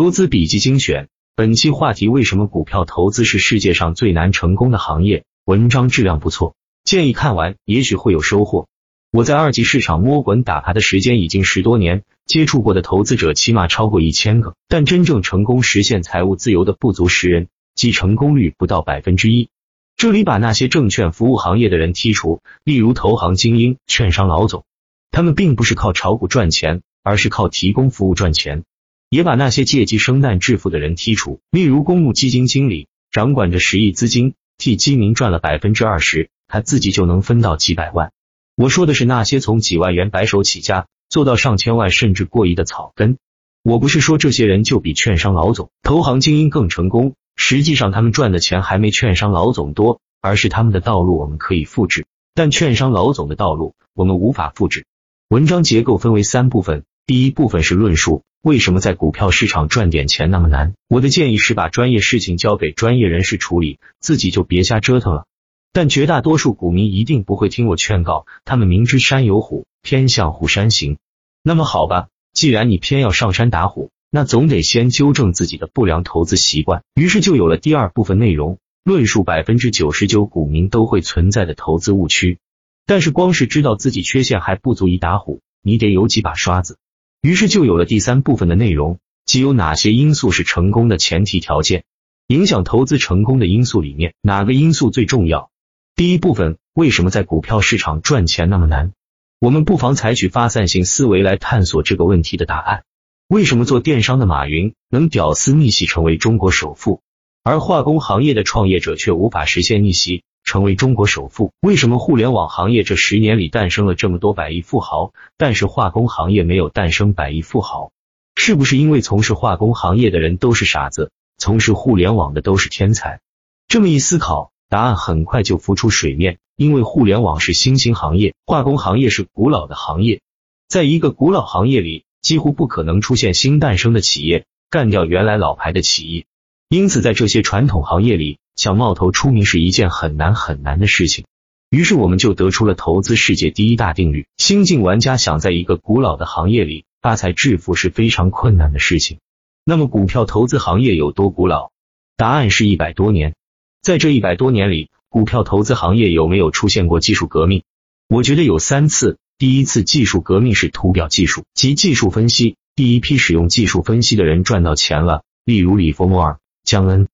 投资笔记精选，本期话题：为什么股票投资是世界上最难成功的行业？文章质量不错，建议看完，也许会有收获。我在二级市场摸滚打爬的时间已经十多年，接触过的投资者起码超过一千个，但真正成功实现财务自由的不足十人，即成功率不到百分之一。这里把那些证券服务行业的人剔除，例如投行精英、券商老总，他们并不是靠炒股赚钱，而是靠提供服务赚钱。也把那些借机生蛋致富的人剔除，例如公募基金经理，掌管着十亿资金，替基民赚了百分之二十，他自己就能分到几百万。我说的是那些从几万元白手起家做到上千万甚至过亿的草根。我不是说这些人就比券商老总、投行精英更成功，实际上他们赚的钱还没券商老总多，而是他们的道路我们可以复制，但券商老总的道路我们无法复制。文章结构分为三部分，第一部分是论述为什么在股票市场赚点钱那么难。我的建议是把专业事情交给专业人士处理，自己就别瞎折腾了。但绝大多数股民一定不会听我劝告，他们明知山有虎，偏向虎山行。那么好吧，既然你偏要上山打虎，那总得先纠正自己的不良投资习惯。于是就有了第二部分内容，论述百分之九十九股民都会存在的投资误区。但是光是知道自己缺陷还不足以打虎，你得有几把刷子。于是就有了第三部分的内容，即有哪些因素是成功的前提条件。影响投资成功的因素里面，哪个因素最重要？第一部分，为什么在股票市场赚钱那么难？我们不妨采取发散性思维来探索这个问题的答案。为什么做电商的马云能屌丝逆袭成为中国首富，而化工行业的创业者却无法实现逆袭成为中国首富？为什么互联网行业这十年里诞生了这么多百亿富豪，但是化工行业没有诞生百亿富豪？是不是因为从事化工行业的人都是傻子，从事互联网的都是天才？这么一思考。答案很快就浮出水面，因为互联网是新兴行业，化工行业是古老的行业，在一个古老行业里，几乎不可能出现新诞生的企业干掉原来老牌的企业，因此在这些传统行业里，想冒头出名是一件很难很难的事情。于是我们就得出了投资世界第一大定律：新晋玩家想在一个古老的行业里发财致富是非常困难的事情。那么股票投资行业有多古老？答案是一百多年。在这一百多年里，股票投资行业有没有出现过技术革命？我觉得有三次。第一次技术革命是图表技术及技术分析，第一批使用技术分析的人赚到钱了，例如里弗莫尔、江恩。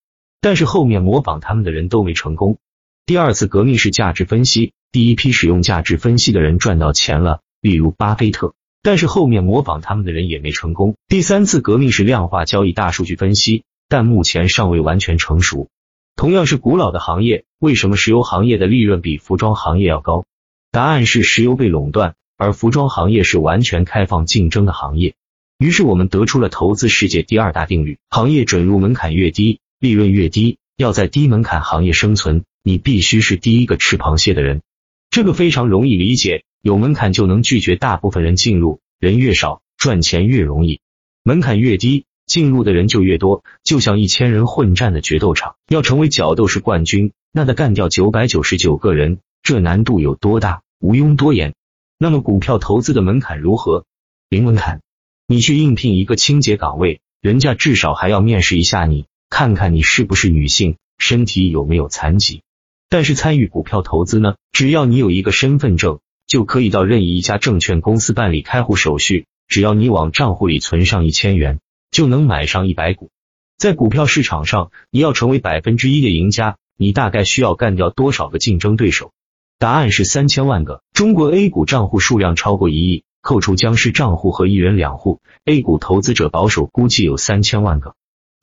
但是后面模仿他们的人都没成功。第二次革命是价值分析，第一批使用价值分析的人赚到钱了，例如巴菲特。但是后面模仿他们的人也没成功。第三次革命是量化交易大数据分析，但目前尚未完全成熟。同样是古老的行业，为什么石油行业的利润比服装行业要高？答案是石油被垄断，而服装行业是完全开放竞争的行业。于是我们得出了投资世界第二大定律：行业准入门槛越低，利润越低。要在低门槛行业生存，你必须是第一个吃螃蟹的人。这个非常容易理解，有门槛就能拒绝大部分人进入，人越少，赚钱越容易。门槛越低。进入的人就越多，就像一千人混战的决斗场，要成为角斗士冠军，那得干掉九百九十九个人，这难度有多大？毋庸多言。那么股票投资的门槛如何？零门槛。你去应聘一个清洁岗位，人家至少还要面试一下你，看看你是不是女性，身体有没有残疾。但是参与股票投资呢？只要你有一个身份证，就可以到任意一家证券公司办理开户手续，只要你往账户里存上一千元。就能买上一百股。在股票市场上，你要成为百分之一的赢家，你大概需要干掉多少个竞争对手？答案是三千万个。中国 A 股账户数量超过一亿，扣除僵尸账户和一人两户，A 股投资者保守估计有三千万个。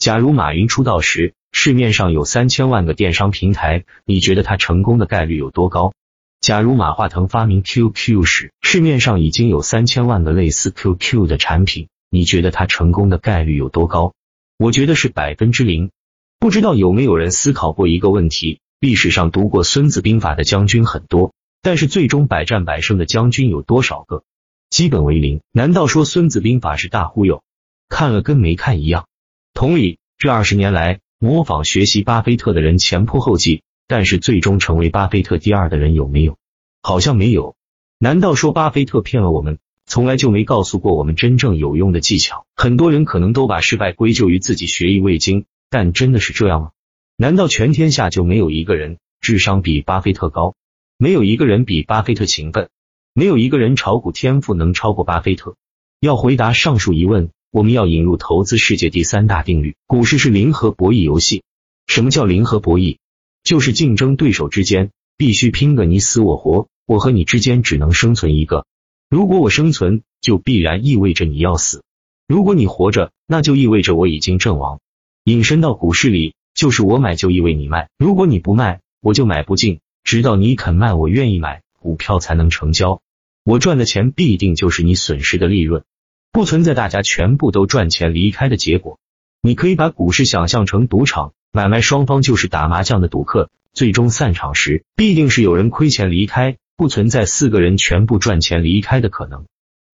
假如马云出道时，市面上有三千万个电商平台，你觉得他成功的概率有多高？假如马化腾发明 QQ 时，市面上已经有三千万个类似 QQ 的产品。你觉得他成功的概率有多高？我觉得是百分之零。不知道有没有人思考过一个问题：历史上读过《孙子兵法》的将军很多，但是最终百战百胜的将军有多少个？基本为零。难道说《孙子兵法》是大忽悠？看了跟没看一样。同理，这二十年来模仿学习巴菲特的人前仆后继，但是最终成为巴菲特第二的人有没有？好像没有。难道说巴菲特骗了我们？从来就没告诉过我们真正有用的技巧。很多人可能都把失败归咎于自己学艺未精，但真的是这样吗？难道全天下就没有一个人智商比巴菲特高？没有一个人比巴菲特勤奋？没有一个人炒股天赋能超过巴菲特？要回答上述疑问，我们要引入投资世界第三大定律：股市是零和博弈游戏。什么叫零和博弈？就是竞争对手之间必须拼个你死我活，我和你之间只能生存一个。如果我生存，就必然意味着你要死；如果你活着，那就意味着我已经阵亡。引申到股市里，就是我买就意味你卖，如果你不卖，我就买不进，直到你肯卖，我愿意买，股票才能成交。我赚的钱必定就是你损失的利润，不存在大家全部都赚钱离开的结果。你可以把股市想象成赌场。买卖双方就是打麻将的赌客，最终散场时必定是有人亏钱离开，不存在四个人全部赚钱离开的可能。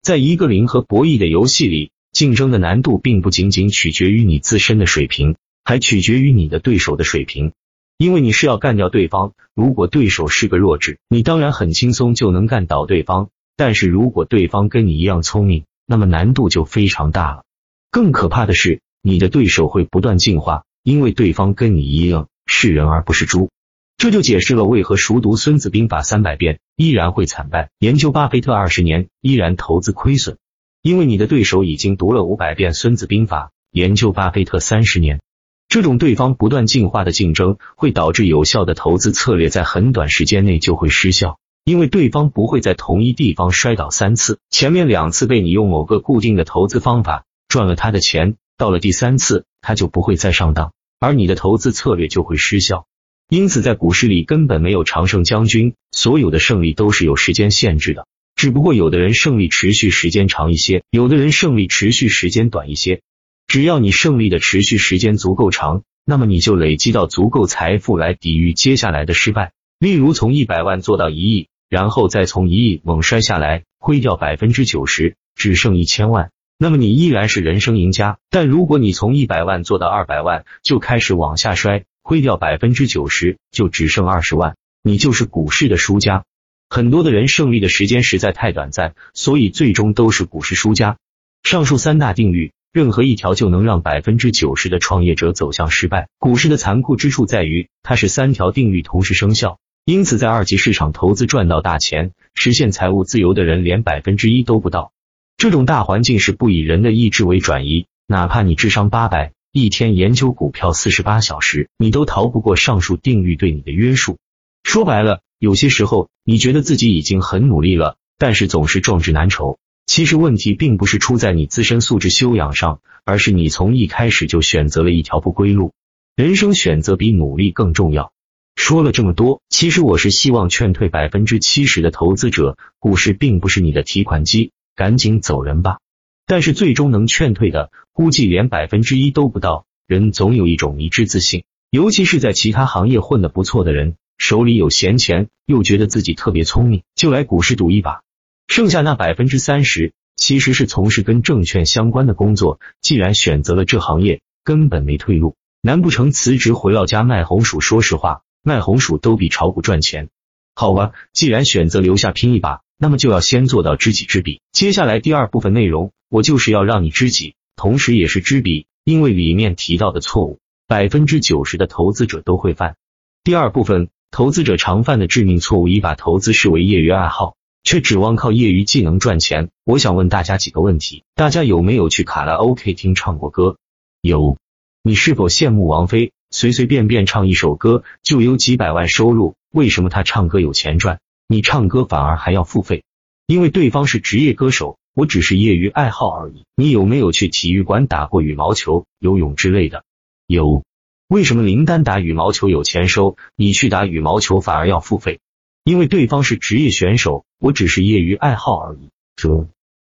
在一个零和博弈的游戏里，竞争的难度并不仅仅取决于你自身的水平，还取决于你的对手的水平。因为你是要干掉对方，如果对手是个弱智，你当然很轻松就能干倒对方；但是如果对方跟你一样聪明，那么难度就非常大了。更可怕的是，你的对手会不断进化。因为对方跟你一样是人而不是猪，这就解释了为何熟读《孙子兵法》三百遍依然会惨败，研究巴菲特二十年依然投资亏损。因为你的对手已经读了五百遍《孙子兵法》，研究巴菲特三十年。这种对方不断进化的竞争，会导致有效的投资策略在很短时间内就会失效，因为对方不会在同一地方摔倒三次，前面两次被你用某个固定的投资方法赚了他的钱。到了第三次，他就不会再上当，而你的投资策略就会失效。因此，在股市里根本没有常胜将军，所有的胜利都是有时间限制的。只不过有的人胜利持续时间长一些，有的人胜利持续时间短一些。只要你胜利的持续时间足够长，那么你就累积到足够财富来抵御接下来的失败。例如，从一百万做到一亿，然后再从一亿猛摔下来，亏掉百分之九十，只剩一千万。那么你依然是人生赢家，但如果你从一百万做到二百万就开始往下摔，亏掉百分之九十，就只剩二十万，你就是股市的输家。很多的人胜利的时间实在太短暂，所以最终都是股市输家。上述三大定律，任何一条就能让百分之九十的创业者走向失败。股市的残酷之处在于，它是三条定律同时生效，因此在二级市场投资赚到大钱、实现财务自由的人连百分之一都不到。这种大环境是不以人的意志为转移，哪怕你智商八百，一天研究股票四十八小时，你都逃不过上述定律对你的约束。说白了，有些时候你觉得自己已经很努力了，但是总是壮志难酬。其实问题并不是出在你自身素质修养上，而是你从一开始就选择了一条不归路。人生选择比努力更重要。说了这么多，其实我是希望劝退百分之七十的投资者，股市并不是你的提款机。赶紧走人吧！但是最终能劝退的，估计连百分之一都不到。人总有一种迷之自信，尤其是在其他行业混得不错的人，手里有闲钱，又觉得自己特别聪明，就来股市赌一把。剩下那百分之三十，其实是从事跟证券相关的工作。既然选择了这行业，根本没退路，难不成辞职回老家卖红薯？说实话，卖红薯都比炒股赚钱。好吧，既然选择留下拼一把。那么就要先做到知己知彼。接下来第二部分内容，我就是要让你知己，同时也是知彼，因为里面提到的错误，百分之九十的投资者都会犯。第二部分，投资者常犯的致命错误，一把投资视为业余爱好，却指望靠业余技能赚钱。我想问大家几个问题：大家有没有去卡拉 OK 厅唱过歌？有。你是否羡慕王菲，随随便便唱一首歌就有几百万收入？为什么他唱歌有钱赚？你唱歌反而还要付费，因为对方是职业歌手，我只是业余爱好而已。你有没有去体育馆打过羽毛球、游泳之类的？有。为什么林丹打羽毛球有钱收，你去打羽毛球反而要付费？因为对方是职业选手，我只是业余爱好而已。这，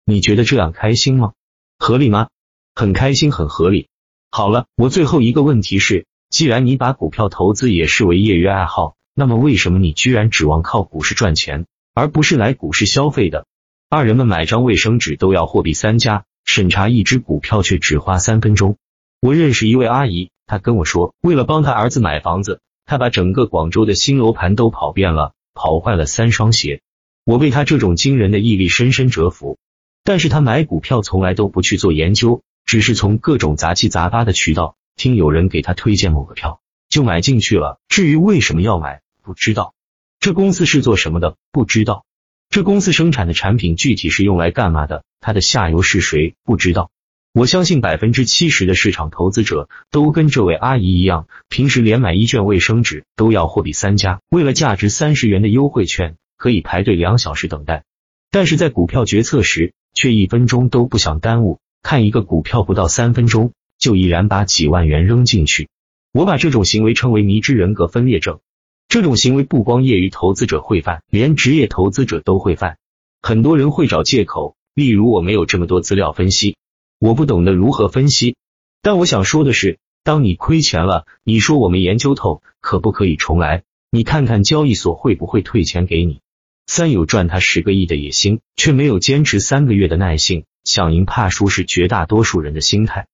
你觉得这样开心吗？合理吗？很开心，很合理。好了，我最后一个问题是，既然你把股票投资也视为业余爱好。那么为什么你居然指望靠股市赚钱，而不是来股市消费的？二人们买张卫生纸都要货比三家，审查一只股票却只花三分钟。我认识一位阿姨，她跟我说，为了帮她儿子买房子，她把整个广州的新楼盘都跑遍了，跑坏了三双鞋。我被她这种惊人的毅力深深折服。但是他买股票从来都不去做研究，只是从各种杂七杂八的渠道听有人给他推荐某个票，就买进去了。至于为什么要买，不知道。这公司是做什么的，不知道。这公司生产的产品具体是用来干嘛的，它的下游是谁，不知道。我相信百分之七十的市场投资者都跟这位阿姨一样，平时连买一卷卫生纸都要货比三家，为了价值三十元的优惠券，可以排队两小时等待。但是在股票决策时，却一分钟都不想耽误，看一个股票不到三分钟，就毅然把几万元扔进去。我把这种行为称为迷之人格分裂症。这种行为不光业余投资者会犯，连职业投资者都会犯。很多人会找借口，例如我没有这么多资料分析。我不懂得如何分析，但我想说的是，当你亏钱了，你说我没研究透，可不可以重来？你看看交易所会不会退钱给你？三有赚他十个亿的野心，却没有坚持三个月的耐性，想赢怕输是绝大多数人的心态。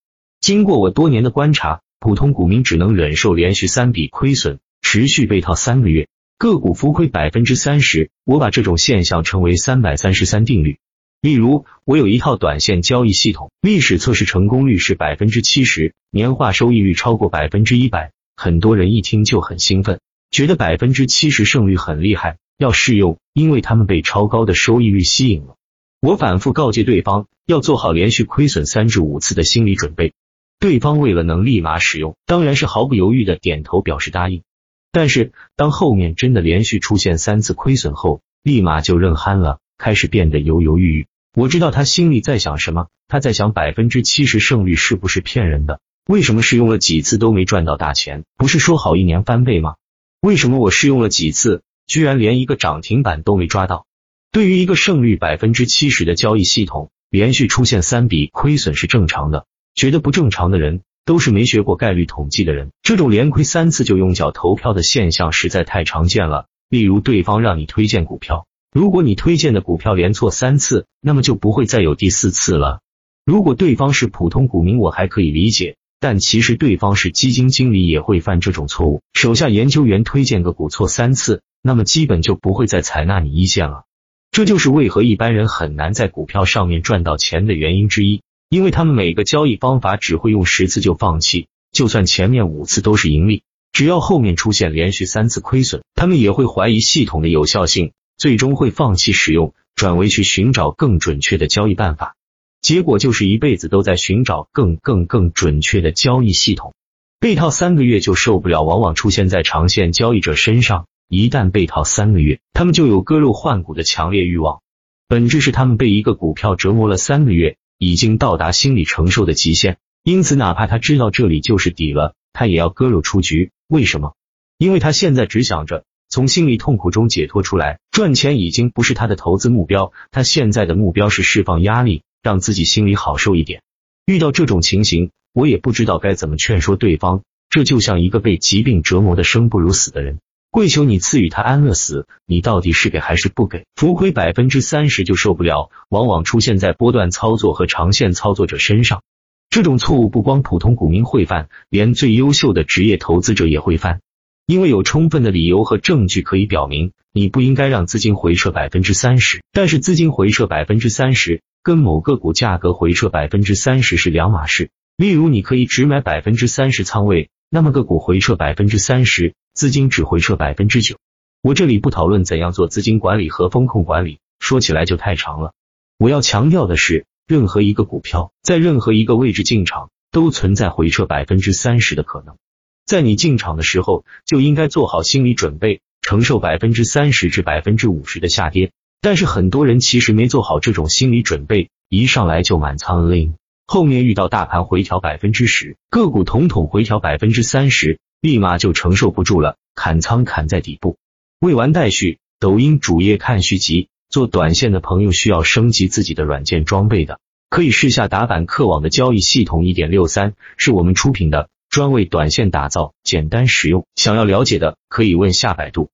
经过我多年的观察，普通股民只能忍受连续三笔亏损，持续被套三个月，个股浮亏百分之三十。我把这种现象称为三百三十三定律。例如，我有一套短线交易系统，历史测试成功率是百分之七十，年化收益率超过百分之一百。很多人一听就很兴奋，觉得百分之七十胜率很厉害，要试用，因为他们被超高的收益率吸引了。我反复告诫对方，要做好连续亏损三至五次的心理准备。对方为了能立马使用，当然是毫不犹豫的点头表示答应。但是当后面真的连续出现三次亏损后，立马就认憨了，开始变得犹犹豫豫。我知道他心里在想什么，他在想百分之七十胜率是不是骗人的？为什么试用了几次都没赚到大钱？不是说好一年翻倍吗？为什么我试用了几次，居然连一个涨停板都没抓到？对于一个胜率百分之七十的交易系统，连续出现三笔亏损是正常的。觉得不正常的人，都是没学过概率统计的人。这种连亏三次就用脚投票的现象实在太常见了。例如，对方让你推荐股票。如果你推荐的股票连错三次，那么就不会再有第四次了。如果对方是普通股民，我还可以理解，但其实对方是基金经理也会犯这种错误。手下研究员推荐个股错三次，那么基本就不会再采纳你意见了。这就是为何一般人很难在股票上面赚到钱的原因之一，因为他们每个交易方法只会用十次就放弃，就算前面五次都是盈利，只要后面出现连续三次亏损，他们也会怀疑系统的有效性。最终会放弃使用，转为去寻找更准确的交易办法，结果就是一辈子都在寻找更更更准确的交易系统。被套三个月就受不了，往往出现在长线交易者身上。一旦被套三个月，他们就有割肉换股的强烈欲望。本质是他们被一个股票折磨了三个月，已经到达心理承受的极限。因此，哪怕他知道这里就是底了，他也要割肉出局。为什么？因为他现在只想着。从心理痛苦中解脱出来，赚钱已经不是他的投资目标，他现在的目标是释放压力，让自己心里好受一点。遇到这种情形，我也不知道该怎么劝说对方。这就像一个被疾病折磨的生不如死的人，跪求你赐予他安乐死，你到底是给还是不给？浮亏百分之三十就受不了，往往出现在波段操作和长线操作者身上。这种错误不光普通股民会犯，连最优秀的职业投资者也会犯。因为有充分的理由和证据可以表明，你不应该让资金回撤百分之三十。但是资金回撤百分之三十跟某个股价格回撤百分之三十是两码事。例如，你可以只买百分之三十仓位，那么个股回撤百分之三十，资金只回撤百分之九。我这里不讨论怎样做资金管理和风控管理，说起来就太长了。我要强调的是，任何一个股票在任何一个位置进场，都存在回撤百分之三十的可能。在你进场的时候，就应该做好心理准备，承受百分之三十至百分之五十的下跌。但是很多人其实没做好这种心理准备，一上来就满仓 l 后面遇到大盘回调百分之十，个股统统回调百分之三十，立马就承受不住了，砍仓砍在底部。未完待续，抖音主页看续集。做短线的朋友需要升级自己的软件装备的，可以试下打板客网的交易系统一点六三，是我们出品的。专为短线打造，简单实用。想要了解的可以问下百度。